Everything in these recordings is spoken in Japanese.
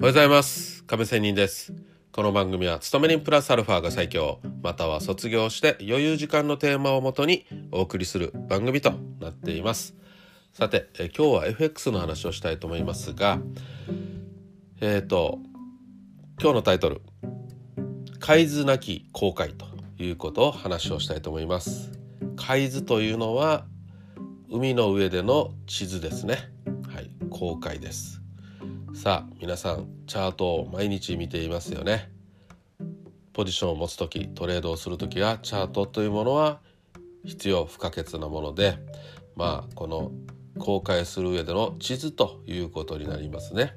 おはようございます。亀仙人です。この番組は勤め人プラスアルファが最強。または卒業して余裕時間のテーマをもとにお送りする番組となっています。さてえ今日は FX の話をしたいと思いますがえっ、ー、と今日のタイトル「海図なき航海」ということを話をしたいと思います。海図というのは海の上での地図ですね。はい航海です。さあ皆さんチャートを毎日見ていますよね。ポジションを持つ時トレードをする時はチャートというものは必要不可欠なものでまあこの公開する上での地図ということになりますね、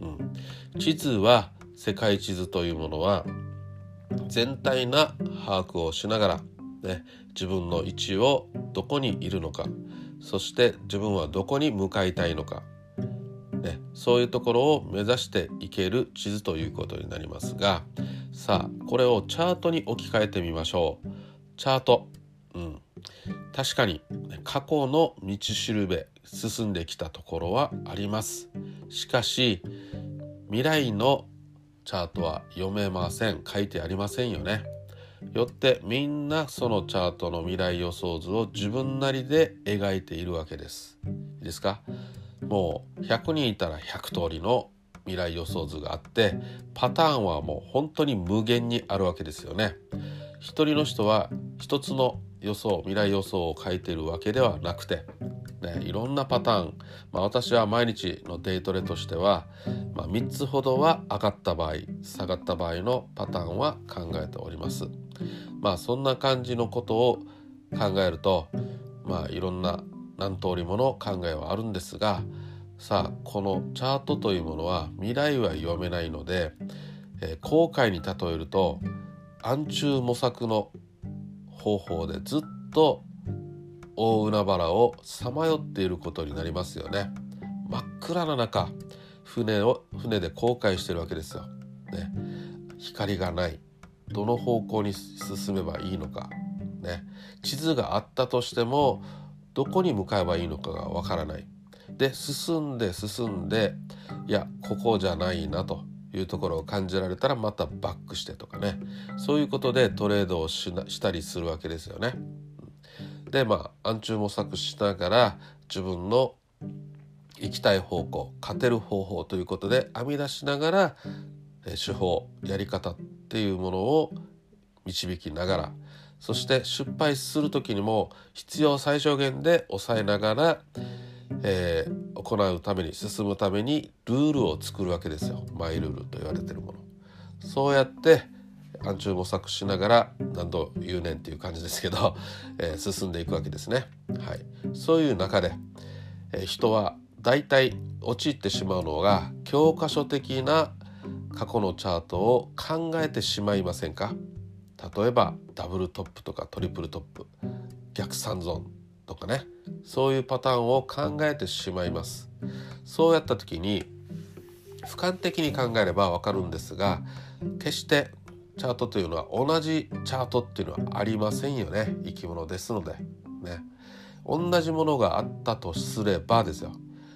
うん、地図は世界地図というものは全体な把握をしながら、ね、自分の位置をどこにいるのかそして自分はどこに向かいたいのかね、そういうところを目指していける地図ということになりますがさあこれをチャートに置き換えてみましょう。チャート、うん、確かに過去の道しるべ進んできたところはあります。しかし未来のチャートは読めません。書いてありませんよね。よってみんなそのチャートの未来予想図を自分なりで描いているわけです。いいですか？もう100人いたら100通りの未来予想図があってパターンはもう本当に無限にあるわけですよね。一人の人は一つの予想未来予想を書いているわけではなくて、ね、いろんなパターン、まあ、私は毎日のデイトレとしては、まあ、3つほどは上がった場合下がった場合のパターンは考えております。まあそんな感じのことを考えるとまあいろんな何通りもの考えはあるんですがさあこのチャートというものは未来は読めないので、えー、後悔に例えると暗中模索の方法でずっと大海原をさまよっていることになりますよね。真っ暗な中船を船で航海してるわけですよ。ね、光がないどの方向に進めばいいのか、ね、地図があったとしてもどこに向かえばいいのかがわからないで進んで進んでいやここじゃないなというところを感じられたらまたバックしてとかねそういうことでトレードをしたりするわけですよね。でまあ暗中模索しながら自分の行きたい方向勝てる方法ということで編み出しながら手法やり方っていうものを導きながらそして失敗する時にも必要最小限で抑えながら、えー、行うために進むためにルールを作るわけですよマイルールと言われてるもの。そうやって暗中模索しながら何度言うねんっていう感じですけど、えー、進んでいくわけですね。はい、そういう中で、えー、人は大体陥ってしまうのが教科書的な過去のチャートを考えてしまいませんか？例えばダブルトップとかトリプルトップ逆三尊とかね。そういうパターンを考えてしまいます。そうやった時に俯瞰的に考えればわかるんですが決してチャートというのは同じチャートっていうのはありませんよね。生き物ですので。ね。同じものがあったとすればですよ。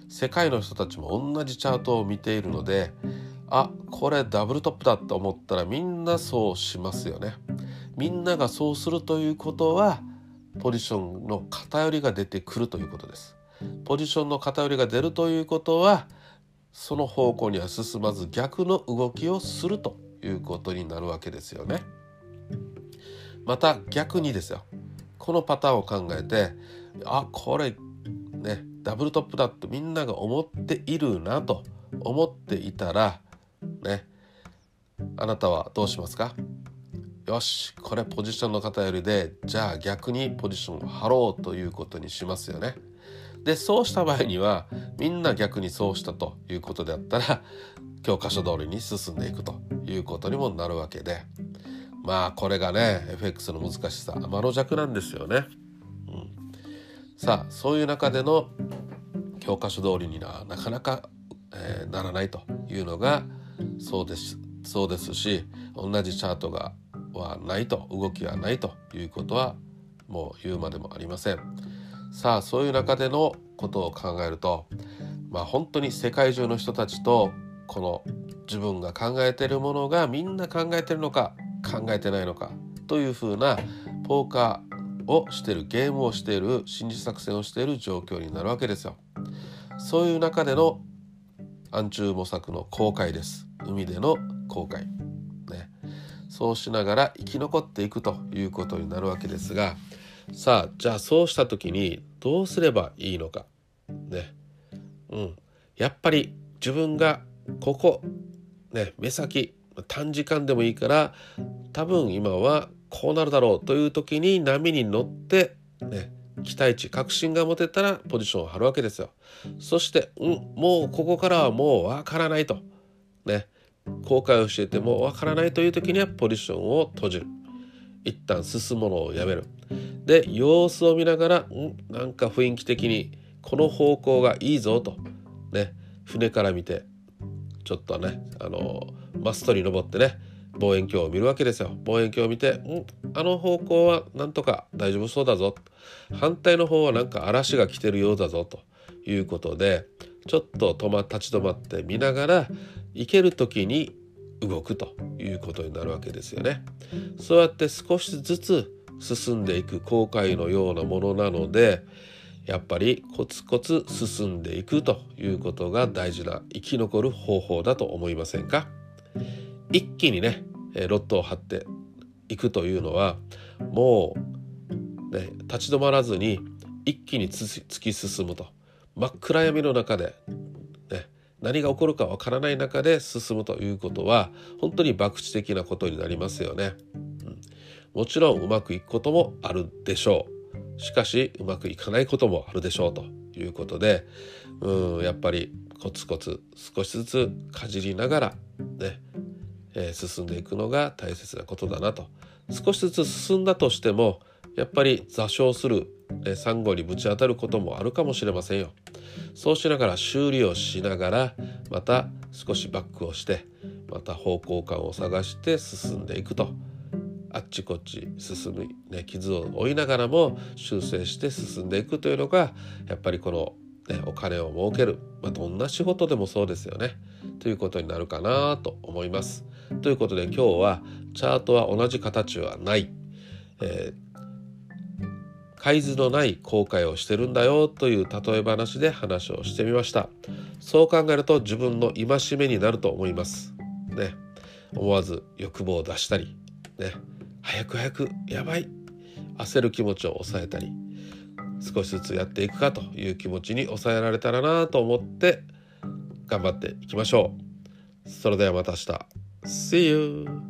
世界の人たちも同じチャートを見ているのであこれダブルトップだと思ったらみんなそうしますよね。みんながそうするということはポジションの偏りが出てくるということです。ポジションの偏りが出るということはその方向には進まず逆の動きをするということになるわけですよね。また逆にですよこのパターンを考えてあこれねダブルトップだとみんなが思っているなと思っていたらねあなたはどうしますか？よしこれポジションの偏りでじゃあ逆にポジションを張ろうということにしますよね。でそうした場合にはみんな逆にそうしたということであったら教科書通りに進んでいくということにもなるわけでまあこれがね FX の難しさ天の弱なんですよね。うん、さあそういう中での教科書通りにはなかなか、えー、ならないというのがそうですそうですし同じチャートがはないと動きがないということはもう言うまでもありません。さあそういう中でのことを考えるとまあ本当に世界中の人たちとこの自分が考えているものがみんな考えてるのか考えてないのかというふうなポーカーをしているゲームをしている心理作戦をしている状況になるわけですよ。そういう中での暗中模索の航海です。海での航海。そうしながら生き残っていくということになるわけですがさあじゃあそうした時にどうすればいいのか。ね。うん。やっぱり自分がここね目先短時間でもいいから多分今はこうなるだろうという時に波に乗ってね期待値確信が持てたらポジションを張るわけですよそしてうんもうここからはもうわからないとね後悔をしていてもわからないという時にはポジションを閉じる。一旦進むのをやめる。で様子を見ながらん？なんか雰囲気的にこの方向がいいぞと。ね。船から見てちょっとねあのマストに登ってね望遠鏡を見るわけですよ。望遠鏡を見てん？あの方向はなんとか大丈夫そうだぞ。反対の方はなんか嵐が来てるようだぞということでちょっと止ま立ち止まって見ながら行ける時に動くということになるわけですよね。そうやって少しずつ進んでいく航海のようなものなのでやっぱりコツコツ進んでいくということが大事な生き残る方法だと思いませんか？一気にねロットを張っていくというのはもう、ね、立ち止まらずに一気に突き進むと真っ暗闇の中で、何が起こるかわからない中で進むということは本当に博打的なことになりますよね。うん、もちろんうまくいくこともあるでしょう。しかしうまくいかないこともあるでしょうということでうんやっぱりコツコツ少しずつかじりながらねえー、進んでいくのが大切なことだなと少しずつ進んだとしてもやっぱり座礁する、サンゴにぶち当たることもあるかもしれませんよ。そうしながら修理をしながらまた少しバックをしてまた方向感を探して進んでいくと。あっちこっち進む、ね、傷を負いながらも修正して進んでいくというのがやっぱりこのね、お金を儲ける、まあ、どんな仕事でもそうですよね。ということになるかなと思います。ということで今日はチャートは同じ形はない、えー、海図のない後悔をしてるんだよという例え話で話をしてみましたそう考えると自分の戒めになると思いますね思わず欲望を出したりね早く早くやばい焦る気持ちを抑えたり少しずつやっていくかという気持ちに抑えられたらなと思って頑張っていきましょう。それではまた明日。See you!